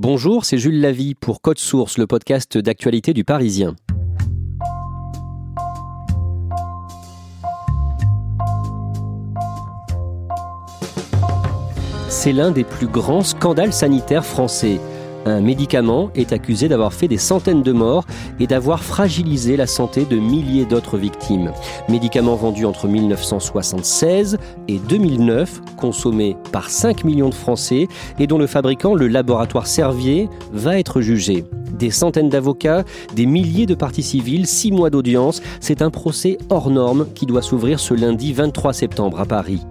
Bonjour, c'est Jules Lavie pour Code Source, le podcast d'actualité du Parisien. C'est l'un des plus grands scandales sanitaires français. Un médicament est accusé d'avoir fait des centaines de morts et d'avoir fragilisé la santé de milliers d'autres victimes. Médicament vendu entre 1976 et 2009, consommé par 5 millions de Français et dont le fabricant, le laboratoire Servier, va être jugé. Des centaines d'avocats, des milliers de parties civiles, six mois d'audience, c'est un procès hors norme qui doit s'ouvrir ce lundi 23 septembre à Paris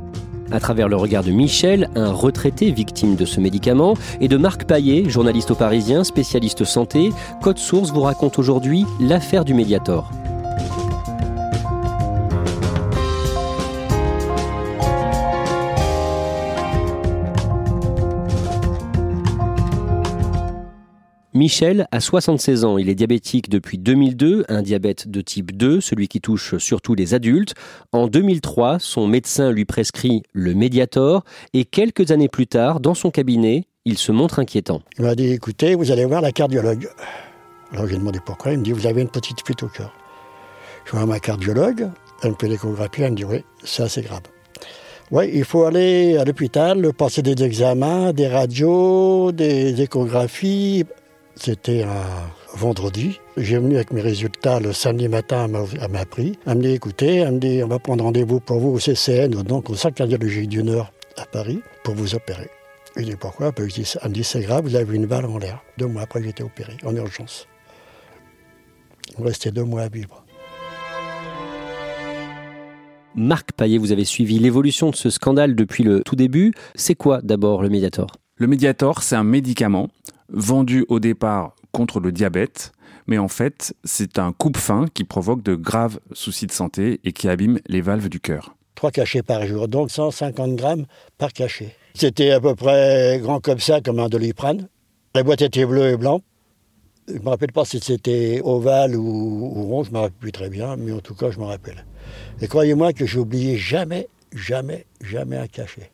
à travers le regard de Michel, un retraité victime de ce médicament, et de Marc Paillet, journaliste au Parisien, spécialiste santé, Code Source vous raconte aujourd'hui l'affaire du Mediator. Michel a 76 ans, il est diabétique depuis 2002, un diabète de type 2, celui qui touche surtout les adultes. En 2003, son médecin lui prescrit le Mediator et quelques années plus tard, dans son cabinet, il se montre inquiétant. Il m'a dit écoutez, vous allez voir la cardiologue. Alors j'ai demandé pourquoi, il me dit vous avez une petite fuite au cœur. Je vois ma cardiologue, elle me fait l'échographie, elle me dit oui, c'est grave. Oui, il faut aller à l'hôpital, passer des examens, des radios, des échographies. C'était un vendredi. J'ai venu avec mes résultats le samedi matin, elle m'a pris. Elle me dit, écoutez, elle me dit, on va prendre rendez-vous pour vous au CCN, donc au Centre cardiologique du Nord à Paris, pour vous opérer. Je dis, pourquoi? Elle me dit, c'est grave, vous avez une balle en l'air. Deux mois après, j'ai été opéré, en urgence. Il me restait deux mois à vivre. Marc Paillet, vous avez suivi l'évolution de ce scandale depuis le tout début. C'est quoi d'abord le Mediator? Le Mediator, c'est un médicament vendu au départ contre le diabète, mais en fait, c'est un coupe-fin qui provoque de graves soucis de santé et qui abîme les valves du cœur. Trois cachets par jour, donc 150 grammes par cachet. C'était à peu près grand comme ça, comme un doliprane. La boîte était bleue et blanc. Je ne me rappelle pas si c'était ovale ou, rond, je ne me rappelle plus très bien, mais en tout cas, je me rappelle. Et croyez-moi que j'oubliais jamais, jamais, jamais un cachet.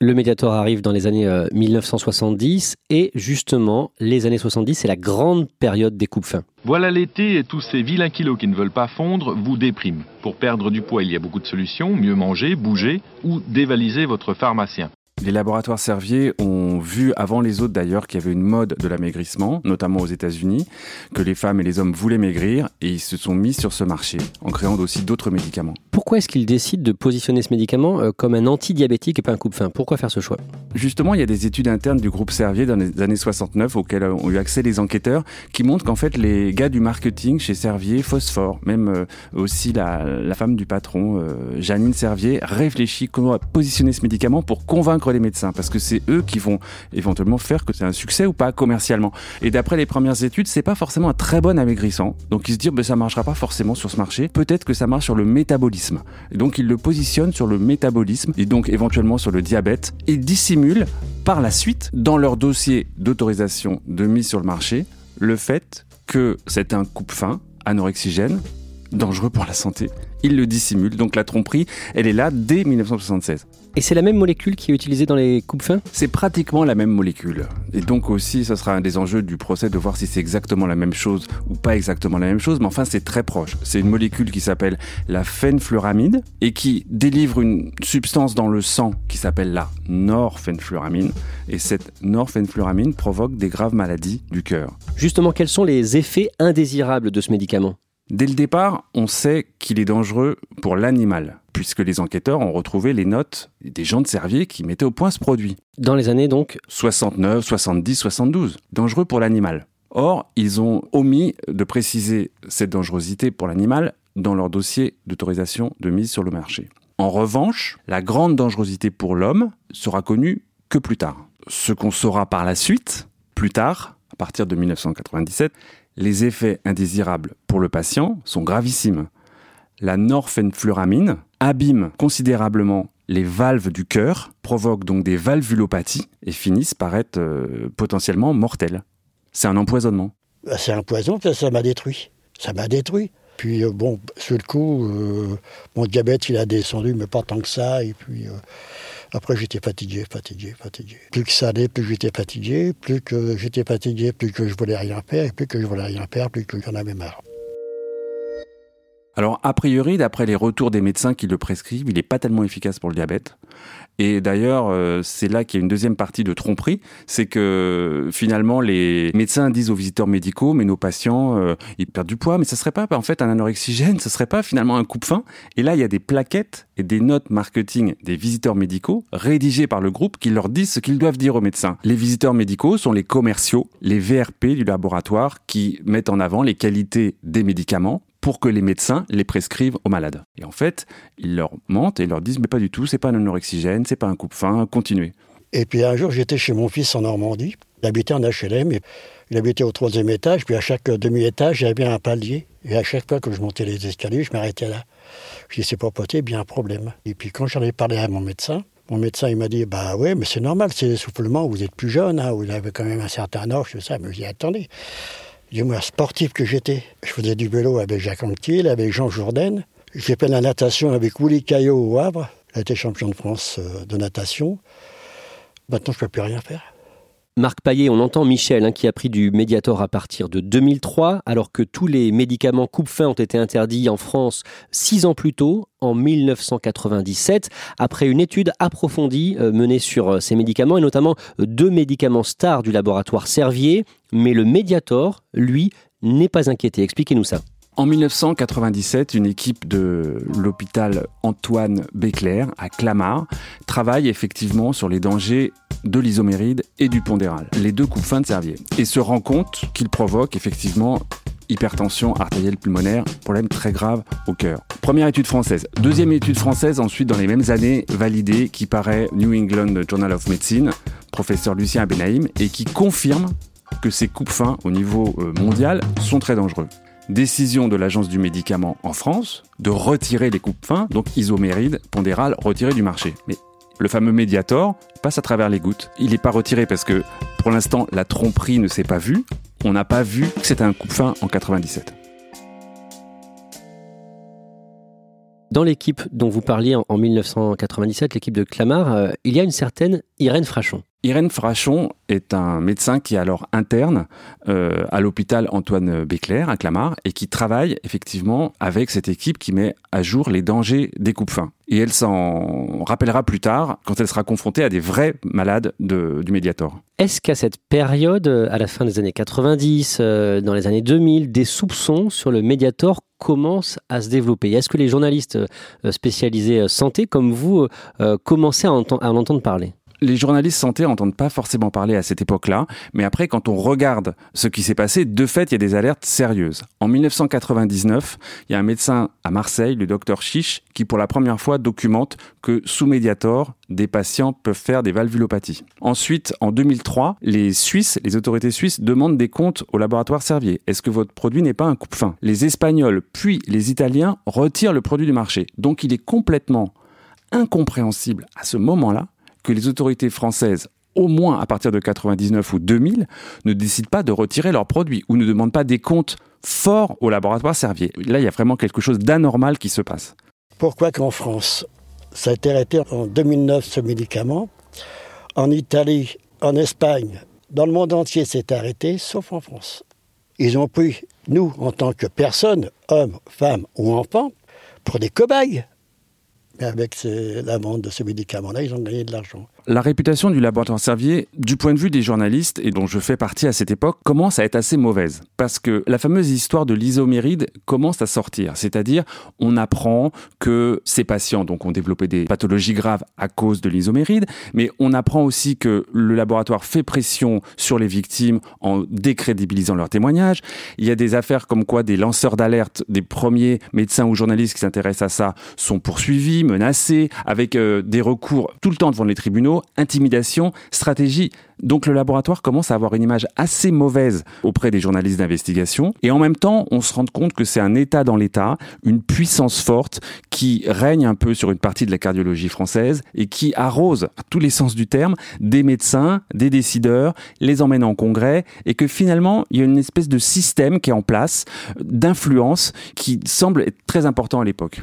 Le Mediator arrive dans les années 1970 euh, et justement, les années 70, c'est la grande période des coupes fins. Voilà l'été et tous ces vilains kilos qui ne veulent pas fondre vous dépriment. Pour perdre du poids, il y a beaucoup de solutions, mieux manger, bouger ou dévaliser votre pharmacien. Les laboratoires Servier ont vu, avant les autres d'ailleurs, qu'il y avait une mode de l'amaigrissement, notamment aux États-Unis, que les femmes et les hommes voulaient maigrir et ils se sont mis sur ce marché en créant aussi d'autres médicaments. Pourquoi est-ce qu'ils décident de positionner ce médicament euh, comme un antidiabétique et pas un coupe-fin Pourquoi faire ce choix? Justement, il y a des études internes du groupe Servier dans les années 69 auxquelles ont eu accès les enquêteurs qui montrent qu'en fait les gars du marketing chez Servier phosphore, même euh, aussi la, femme du patron, euh, Janine Servier, réfléchit comment positionner ce médicament pour convaincre les médecins parce que c'est eux qui vont éventuellement faire que c'est un succès ou pas commercialement. Et d'après les premières études, c'est pas forcément un très bon amaigrissant. Donc ils se disent ben ça marchera pas forcément sur ce marché. Peut-être que ça marche sur le métabolisme. Et donc ils le positionnent sur le métabolisme et donc éventuellement sur le diabète et dissimulent par la suite dans leur dossier d'autorisation de mise sur le marché le fait que c'est un coupe-fin anorexigène dangereux pour la santé. Ils le dissimulent. Donc la tromperie, elle est là dès 1976. Et c'est la même molécule qui est utilisée dans les coupes-fins C'est pratiquement la même molécule. Et donc aussi, ce sera un des enjeux du procès de voir si c'est exactement la même chose ou pas exactement la même chose, mais enfin c'est très proche. C'est une molécule qui s'appelle la phenfluramide et qui délivre une substance dans le sang qui s'appelle la norphenfluramine. Et cette norphenfluramine provoque des graves maladies du cœur. Justement, quels sont les effets indésirables de ce médicament? Dès le départ, on sait qu'il est dangereux pour l'animal, puisque les enquêteurs ont retrouvé les notes des gens de Servier qui mettaient au point ce produit. Dans les années donc 69, 70, 72. Dangereux pour l'animal. Or, ils ont omis de préciser cette dangerosité pour l'animal dans leur dossier d'autorisation de mise sur le marché. En revanche, la grande dangerosité pour l'homme sera connue que plus tard. Ce qu'on saura par la suite, plus tard, à partir de 1997, les effets indésirables pour le patient sont gravissimes. La norphenfluramine abîme considérablement les valves du cœur, provoque donc des valvulopathies et finissent par être euh, potentiellement mortelles. C'est un empoisonnement. Bah, c'est un poison, ça m'a détruit. Ça m'a détruit. Puis euh, bon, sur le coup, euh, mon diabète il a descendu, mais pas tant que ça. Et puis après j'étais fatigué, fatigué, fatigué. Plus que ça allait, plus j'étais fatigué. Plus que j'étais fatigué, plus que je voulais rien faire. Et plus que je voulais rien faire, plus que j'en avais marre. Alors, a priori, d'après les retours des médecins qui le prescrivent, il n'est pas tellement efficace pour le diabète. Et d'ailleurs, euh, c'est là qu'il y a une deuxième partie de tromperie, c'est que finalement les médecins disent aux visiteurs médicaux, mais nos patients, euh, ils perdent du poids, mais ça serait pas en fait un anorexigène, ce serait pas finalement un coupe-faim. Et là, il y a des plaquettes et des notes marketing des visiteurs médicaux rédigées par le groupe qui leur disent ce qu'ils doivent dire aux médecins. Les visiteurs médicaux sont les commerciaux, les VRP du laboratoire qui mettent en avant les qualités des médicaments pour que les médecins les prescrivent aux malades. Et en fait, ils leur mentent et leur disent mais pas du tout, c'est pas un anorexigène, c'est pas un coupe-faim, continuez. Et puis un jour, j'étais chez mon fils en Normandie. Il habitait en HLM, et il habitait au troisième étage, puis à chaque demi-étage, il y avait un palier. Et à chaque fois que je montais les escaliers, je m'arrêtais là. Je dis, c'est pas possible, bien un problème. Et puis quand j'en ai parlé à mon médecin, mon médecin, il m'a dit, bah ouais, mais c'est normal, c'est l'essoufflement, vous êtes plus jeune, hein, vous avez quand même un certain âge, tout ça. Mais je dis, attendez, du moins sportif que j'étais. Je faisais du vélo avec Jacques Anquetil, avec Jean Jourdain. J'ai fait la natation avec Willy Caillot au Havre. A été champion de France euh, de natation. Maintenant, je ne peux plus rien faire. Marc Paillet, on entend Michel hein, qui a pris du Mediator à partir de 2003, alors que tous les médicaments coupe-faim ont été interdits en France six ans plus tôt, en 1997, après une étude approfondie euh, menée sur euh, ces médicaments, et notamment deux médicaments stars du laboratoire Servier. Mais le Mediator, lui, n'est pas inquiété. Expliquez-nous ça. En 1997, une équipe de l'hôpital Antoine Béclair à Clamart travaille effectivement sur les dangers de l'isoméride et du pondéral, les deux coups fins de Servier, et se rend compte qu'ils provoquent effectivement hypertension artérielle pulmonaire, problème très grave au cœur. Première étude française. Deuxième étude française, ensuite dans les mêmes années, validée, qui paraît New England Journal of Medicine, professeur Lucien Abenaïm, et qui confirme que ces coupes fins au niveau euh, mondial sont très dangereux décision de l'Agence du médicament en France de retirer les coupes fins, donc isoméride, pondéral, retiré du marché. Mais le fameux Mediator passe à travers les gouttes. Il n'est pas retiré parce que pour l'instant la tromperie ne s'est pas vue. On n'a pas vu que c'était un coupe fin en 97. Dans l'équipe dont vous parliez en 1997, l'équipe de Clamart, euh, il y a une certaine Irène Frachon. Irène Frachon est un médecin qui est alors interne euh, à l'hôpital Antoine Béclair à Clamart et qui travaille effectivement avec cette équipe qui met à jour les dangers des coupes fins. Et elle s'en rappellera plus tard quand elle sera confrontée à des vrais malades du Mediator. Est-ce qu'à cette période, à la fin des années 90, euh, dans les années 2000, des soupçons sur le Mediator commencent à se développer. Est-ce que les journalistes euh, spécialisés santé comme vous commençaient à en entendre parler? Les journalistes santé n'entendent pas forcément parler à cette époque-là, mais après, quand on regarde ce qui s'est passé, de fait, il y a des alertes sérieuses. En 1999, il y a un médecin à Marseille, le docteur Chiche, qui pour la première fois documente que sous Mediator, des patients peuvent faire des valvulopathies. Ensuite, en 2003, les Suisses, les autorités suisses demandent des comptes au laboratoire Servier. Est-ce que votre produit n'est pas un coupe-fin Les Espagnols, puis les Italiens retirent le produit du marché. Donc il est complètement incompréhensible à ce moment-là que les autorités françaises au moins à partir de 99 ou 2000, ne décident pas de retirer leurs produits ou ne demandent pas des comptes forts au laboratoire Servier. Là, il y a vraiment quelque chose d'anormal qui se passe. Pourquoi qu'en France, ça a été arrêté en 2009 ce médicament? En Italie, en Espagne, dans le monde entier, c'est arrêté, sauf en France. Ils ont pris, nous, en tant que personnes, hommes, femmes ou enfants, pour des cobayes. Mais avec la vente de ce médicament-là, ils ont gagné de l'argent. La réputation du laboratoire Servier, du point de vue des journalistes, et dont je fais partie à cette époque, commence à être assez mauvaise. Parce que la fameuse histoire de l'isoméride commence à sortir. C'est-à-dire, on apprend que ces patients donc, ont développé des pathologies graves à cause de l'isoméride, mais on apprend aussi que le laboratoire fait pression sur les victimes en décrédibilisant leurs témoignages. Il y a des affaires comme quoi des lanceurs d'alerte, des premiers médecins ou journalistes qui s'intéressent à ça, sont poursuivis, menacés, avec euh, des recours tout le temps devant les tribunaux intimidation, stratégie. Donc le laboratoire commence à avoir une image assez mauvaise auprès des journalistes d'investigation. Et en même temps, on se rend compte que c'est un État dans l'État, une puissance forte qui règne un peu sur une partie de la cardiologie française et qui arrose, à tous les sens du terme, des médecins, des décideurs, les emmène en congrès et que finalement, il y a une espèce de système qui est en place, d'influence, qui semble être très important à l'époque.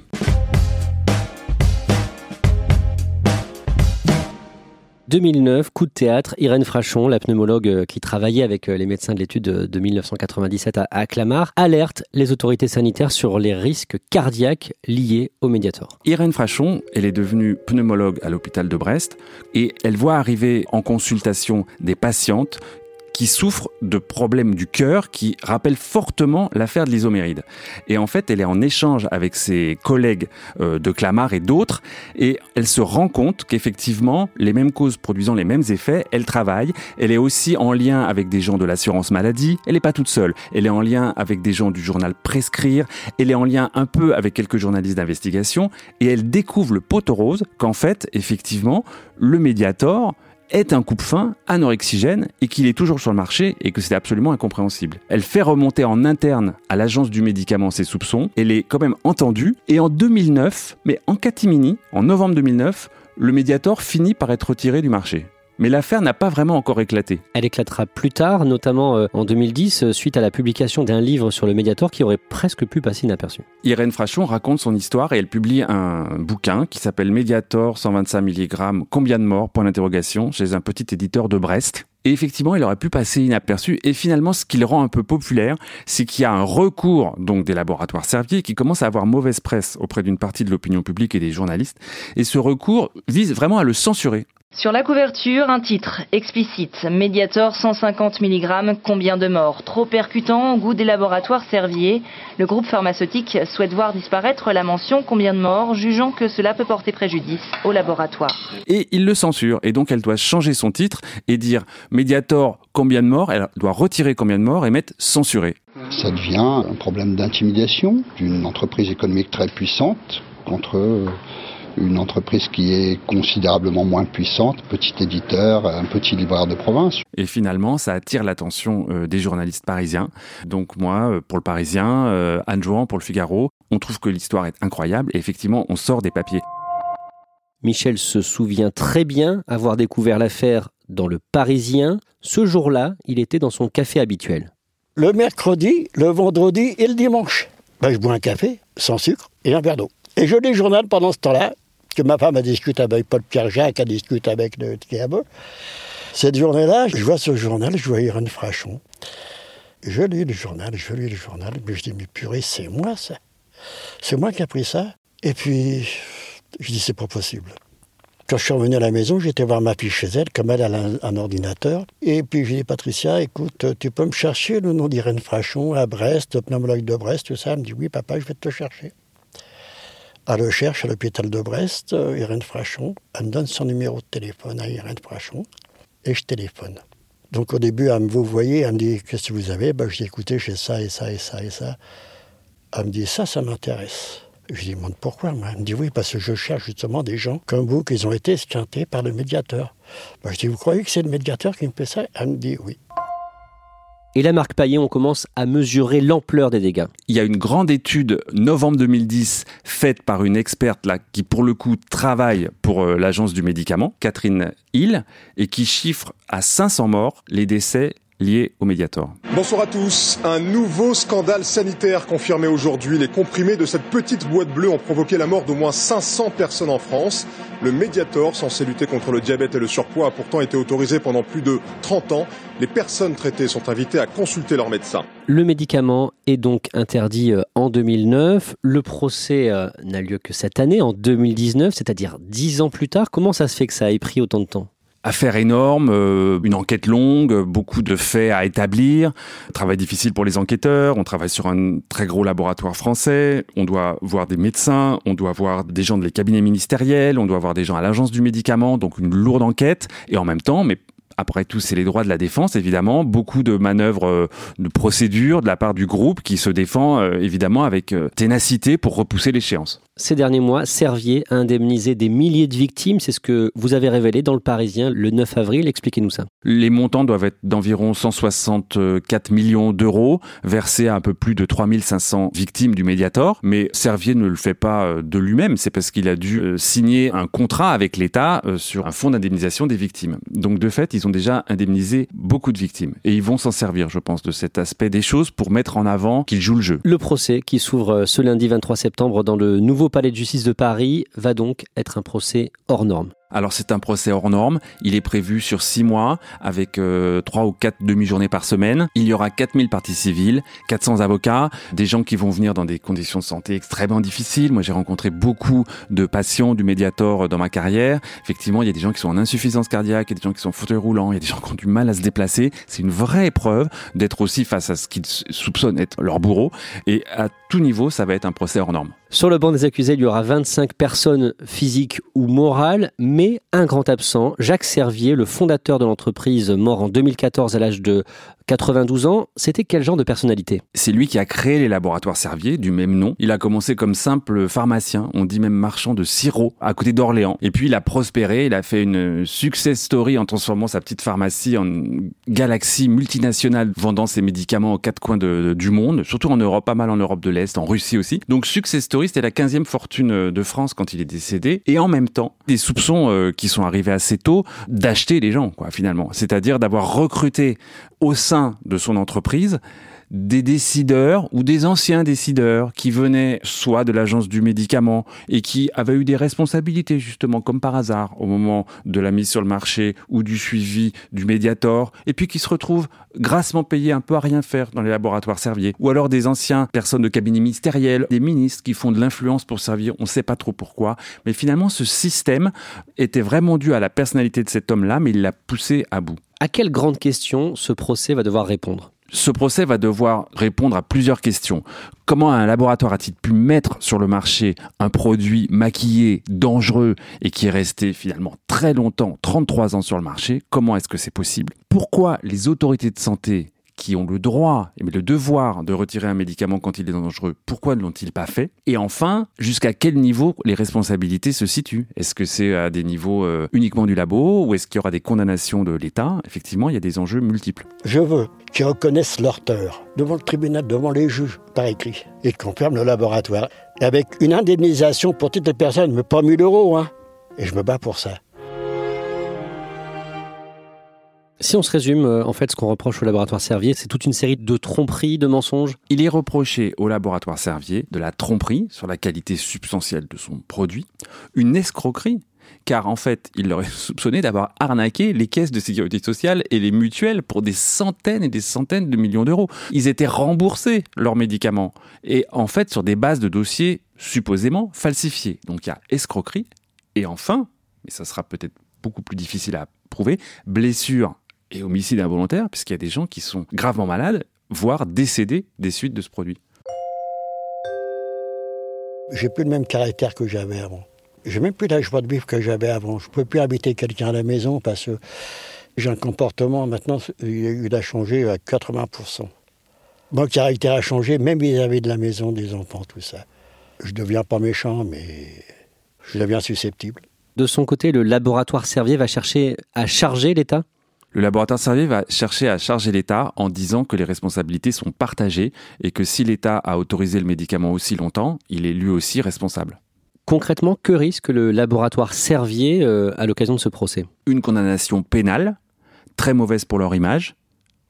2009, coup de théâtre, Irène Frachon, la pneumologue euh, qui travaillait avec euh, les médecins de l'étude de 1997 à Clamart, alerte les autorités sanitaires sur les risques cardiaques liés au Mediator. Irène Frachon, elle est devenue pneumologue à l'hôpital de Brest et elle voit arriver en consultation des patientes qui souffre de problèmes du cœur qui rappellent fortement l'affaire de l'isoméride. Et en fait, elle est en échange avec ses collègues euh, de Clamart et d'autres, et elle se rend compte qu'effectivement, les mêmes causes produisant les mêmes effets, elle travaille. Elle est aussi en lien avec des gens de l'assurance maladie. Elle n'est pas toute seule. Elle est en lien avec des gens du journal Prescrire. Elle est en lien un peu avec quelques journalistes d'investigation, et elle découvre le poteau rose qu'en fait, effectivement, le Mediator, est un coupe-fin anorexigène et qu'il est toujours sur le marché et que c'est absolument incompréhensible. Elle fait remonter en interne à l'agence du médicament ses soupçons, elle est quand même entendue et en 2009, mais en catimini, en novembre 2009, le Mediator finit par être retiré du marché. Mais l'affaire n'a pas vraiment encore éclaté. Elle éclatera plus tard, notamment euh, en 2010, euh, suite à la publication d'un livre sur le Mediator qui aurait presque pu passer inaperçu. Irène Frachon raconte son histoire et elle publie un bouquin qui s'appelle Mediator 125 mg, combien de morts? Point d'interrogation, chez un petit éditeur de Brest. Et effectivement, il aurait pu passer inaperçu. Et finalement, ce qui le rend un peu populaire, c'est qu'il y a un recours donc des laboratoires Servier qui commence à avoir mauvaise presse auprès d'une partie de l'opinion publique et des journalistes. Et ce recours vise vraiment à le censurer. Sur la couverture, un titre explicite Mediator 150 mg, combien de morts? Trop percutant au goût des laboratoires Servier. Le groupe pharmaceutique souhaite voir disparaître la mention combien de morts, jugeant que cela peut porter préjudice au laboratoire. Et il le censure, et donc elle doit changer son titre et dire Mediator combien de morts, elle doit retirer combien de morts et mettre censuré. Ça devient un problème d'intimidation d'une entreprise économique très puissante contre une entreprise qui est considérablement moins puissante, petit éditeur, un petit libraire de province. Et finalement, ça attire l'attention euh, des journalistes parisiens. Donc moi, euh, pour le Parisien, euh, Anne Jouan pour le Figaro, on trouve que l'histoire est incroyable et effectivement, on sort des papiers. Michel se souvient très bien avoir découvert l'affaire dans le Parisien. Ce jour-là, il était dans son café habituel. Le mercredi, le vendredi et le dimanche. Ben, je bois un café sans sucre et un verre d'eau. Et je lis le journal pendant ce temps-là que ma femme a discuté avec Paul-Pierre Jacques, a discuté avec le Thiago. Cette journée-là, je vois ce journal, je vois Irène Frachon. Je lis le journal, je lis le journal, mais je dis, mais purée, c'est moi ça. C'est moi qui ai pris ça. Et puis, je dis, c'est pas possible. Quand je suis revenu à la maison, j'étais voir ma fille chez elle, comme elle a un, ordinateur. Et puis j'ai dit, Patricia, écoute, tu peux me chercher le nom d'Irène Frachon à Brest, pneumologue de Brest, tout ça. Elle me dit, oui, papa, je vais te chercher à recherche à l'hôpital de Brest, euh, Irène Frachon. Elle me donne son numéro de téléphone à Irène Frachon et je téléphone. Donc au début, elle me vous voyez, elle me dit Qu'est-ce que vous avez? Ben, Je dis Écoutez, j'ai ça et ça et ça et ça. Elle me dit Ça, ça m'intéresse. Je lui demande pourquoi. Elle me dit Oui, parce que je cherche justement des gens comme vous qui ont été esquintés par le médiateur. Ben, je dis Vous croyez que c'est le médiateur qui me fait ça? Elle me dit Oui. Et là, Marc Paillet, on commence à mesurer l'ampleur des dégâts. Il y a une grande étude, novembre 2010, faite par une experte qui, pour le coup, travaille pour euh, l'agence du médicament, Catherine Hill, et qui chiffre à 500 morts les décès liés au Mediator. Bonsoir à tous. Un nouveau scandale sanitaire confirmé aujourd'hui. Les comprimés de cette petite boîte bleue ont provoqué la mort d'au moins 500 personnes en France. Le Mediator, censé lutter contre le diabète et le surpoids, a pourtant été autorisé pendant plus de 30 ans. Les personnes traitées sont invitées à consulter leur médecin. Le médicament est donc interdit euh, en 2009. Le procès euh, n'a lieu que cette année, en 2019, c'est-à-dire 10 ans plus tard. Comment ça se fait que ça ait pris autant de temps? Affaire énorme, euh, une enquête longue, beaucoup de faits à établir, travail difficile pour les enquêteurs, on travaille sur un très gros laboratoire français, on doit voir des médecins, on doit voir des gens des cabinets ministériels, on doit voir des gens à l'agence du médicament, donc une lourde enquête, et en même temps, mais après tout, c'est les droits de la défense, évidemment. Beaucoup de manœuvres euh, de procédure de la part du groupe qui se défend, euh, évidemment, avec ténacité pour repousser l'échéance. Ces derniers mois, Servier a indemnisé des milliers de victimes. C'est ce que vous avez révélé dans le Parisien le 9 avril. Expliquez-nous ça. Les montants doivent être d'environ 164 millions d'euros, versés à un peu plus de 3500 victimes du Mediator. Mais Servier ne le fait pas euh, de lui-même. C'est parce qu'il a dû euh, signer un contrat avec l'État euh, sur un fonds d'indemnisation des victimes. Donc de fait, ils ont déjà indemnisé beaucoup de victimes. Et ils vont s'en servir, je pense, de cet aspect des choses pour mettre en avant qu'ils jouent le jeu. Le procès qui s'ouvre ce lundi 23 septembre dans le nouveau palais de justice de Paris va donc être un procès hors norme. Alors c'est un procès hors norme, il est prévu sur six mois avec euh, trois ou quatre demi-journées par semaine. Il y aura 4000 parties civiles, 400 avocats, des gens qui vont venir dans des conditions de santé extrêmement difficiles. Moi j'ai rencontré beaucoup de patients du Mediator dans ma carrière. Effectivement, il y a des gens qui sont en insuffisance cardiaque, il y a des gens qui sont en fauteuil roulant, il y a des gens qui ont du mal à se déplacer. C'est une vraie épreuve d'être aussi face à ce qu'ils soupçonnent être leur bourreau. Et à tout niveau, ça va être un procès hors norme. Sur le banc des accusés, il y aura 25 personnes physiques ou morales, mais un grand absent, Jacques Servier, le fondateur de l'entreprise, mort en 2014 à l'âge de 92 ans, c'était quel genre de personnalité? C'est lui qui a créé les laboratoires Servier, du même nom. Il a commencé comme simple pharmacien, on dit même marchand de sirop, à côté d'Orléans. Et puis il a prospéré, il a fait une success story en transformant sa petite pharmacie en galaxie multinationale, vendant ses médicaments aux quatre coins du monde, surtout en Europe, pas mal en Europe de l'Est, en Russie aussi. Donc success story, c'était la 15e fortune de France quand il est décédé. Et en même temps, des soupçons euh, qui sont arrivés assez tôt d'acheter les gens, quoi, finalement. C'est-à-dire d'avoir recruté au sein de son entreprise des décideurs ou des anciens décideurs qui venaient soit de l'agence du médicament et qui avaient eu des responsabilités justement comme par hasard au moment de la mise sur le marché ou du suivi du médiator et puis qui se retrouvent grassement payés un peu à rien faire dans les laboratoires Servier ou alors des anciens personnes de cabinet ministériel, des ministres qui font de l'influence pour servir, on ne sait pas trop pourquoi, mais finalement ce système était vraiment dû à la personnalité de cet homme-là mais il l'a poussé à bout. À quelle grande question ce procès va devoir répondre? Ce procès va devoir répondre à plusieurs questions. Comment un laboratoire a-t-il pu mettre sur le marché un produit maquillé, dangereux et qui est resté finalement très longtemps, 33 ans sur le marché? Comment est-ce que c'est possible? Pourquoi les autorités de santé qui ont le droit et le devoir de retirer un médicament quand il est dangereux, pourquoi ne l'ont-ils pas fait? Et enfin, jusqu'à quel niveau les responsabilités se situent? Est-ce que c'est à des niveaux euh, uniquement du labo ou est-ce qu'il y aura des condamnations de l'État? Effectivement, il y a des enjeux multiples. Je veux qu'ils reconnaissent leur tort devant le tribunal, devant les juges, par écrit, et qu'on ferme le laboratoire avec une indemnisation pour toutes les personnes, mais pas 1000 euros. Hein. Et je me bats pour ça. Si on se résume, euh, en fait, ce qu'on reproche au laboratoire Servier, c'est toute une série de tromperies, de mensonges. Il est reproché au laboratoire Servier de la tromperie sur la qualité substantielle de son produit, une escroquerie car en fait, il leur est soupçonné d'avoir arnaqué les caisses de sécurité sociale et les mutuelles pour des centaines et des centaines de millions d'euros. Ils étaient remboursés leurs médicaments et en fait sur des bases de dossiers supposément falsifiés. Donc il y a escroquerie et enfin, mais ça sera peut-être beaucoup plus difficile à prouver, blessure et homicide involontaire, puisqu'il y a des gens qui sont gravement malades, voire décédés des suites de ce produit. J'ai plus le même caractère que j'avais avant. J'ai même plus la joie de vivre que j'avais avant. Je ne peux plus habiter quelqu'un à la maison parce que j'ai un comportement maintenant, il a changé à 80%. Mon caractère a changé, même vis-à-vis de la maison, des enfants, tout ça. Je ne deviens pas méchant, mais je deviens susceptible. De son côté, le laboratoire Servier va chercher à charger l'État? Le laboratoire Servier va chercher à charger l'État en disant que les responsabilités sont partagées et que si l'État a autorisé le médicament aussi longtemps, il est lui aussi responsable. Concrètement, que risque le laboratoire Servier euh, à l'occasion de ce procès? Une condamnation pénale, très mauvaise pour leur image,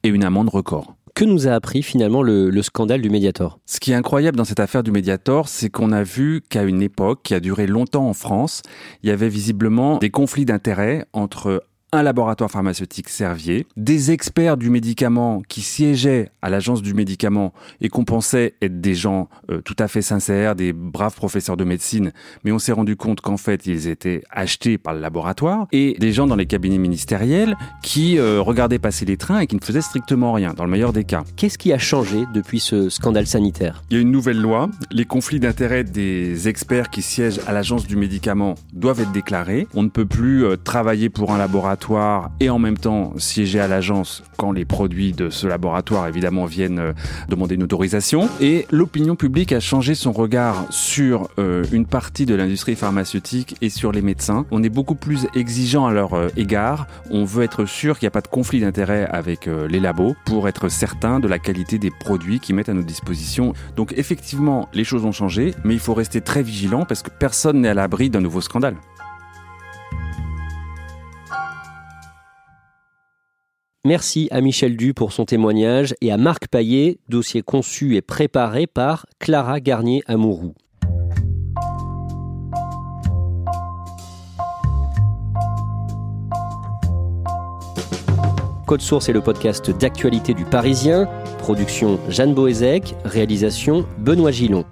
et une amende record. Que nous a appris finalement le, le, scandale du Mediator? Ce qui est incroyable dans cette affaire du Mediator, c'est qu'on a vu qu'à une époque qui a duré longtemps en France, il y avait visiblement des conflits d'intérêts entre un laboratoire pharmaceutique Servier, des experts du médicament qui siégeaient à l'agence du médicament et qu'on pensait être des gens euh, tout à fait sincères, des braves professeurs de médecine, mais on s'est rendu compte qu'en fait ils étaient achetés par le laboratoire, et des gens dans les cabinets ministériels qui euh, regardaient passer les trains et qui ne faisaient strictement rien, dans le meilleur des cas. Qu'est-ce qui a changé depuis ce scandale sanitaire? Il y a une nouvelle loi, les conflits d'intérêts des experts qui siègent à l'agence du médicament doivent être déclarés, on ne peut plus euh, travailler pour un laboratoire et en même temps siéger à l'agence quand les produits de ce laboratoire évidemment viennent euh, demander une autorisation. Et l'opinion publique a changé son regard sur euh, une partie de l'industrie pharmaceutique et sur les médecins. On est beaucoup plus exigeant à leur euh, égard. On veut être sûr qu'il n'y a pas de conflit d'intérêt avec les labos pour être certain de la qualité des produits qu'ils mettent à nos dispositions. Donc effectivement, les choses ont changé, mais il faut rester très vigilant parce que personne n'est à l'abri d'un nouveau scandale. Merci à Michel Du pour son témoignage et à Marc Paillet, dossier conçu et préparé par Clara Garnier-Amouroux. Code Source est le podcast d'actualité du Parisien. Production Jeanne Boézek, réalisation Benoît Gillon.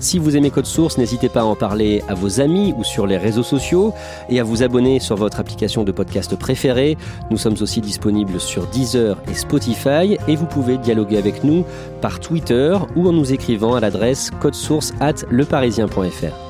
Si vous aimez Code Source, n'hésitez pas à en parler à vos amis ou sur les réseaux sociaux et à vous abonner sur votre application de podcast préférée. Nous sommes aussi disponibles sur Deezer et Spotify et vous pouvez dialoguer avec nous par Twitter ou en nous écrivant à l'adresse codesource at leparisien.fr.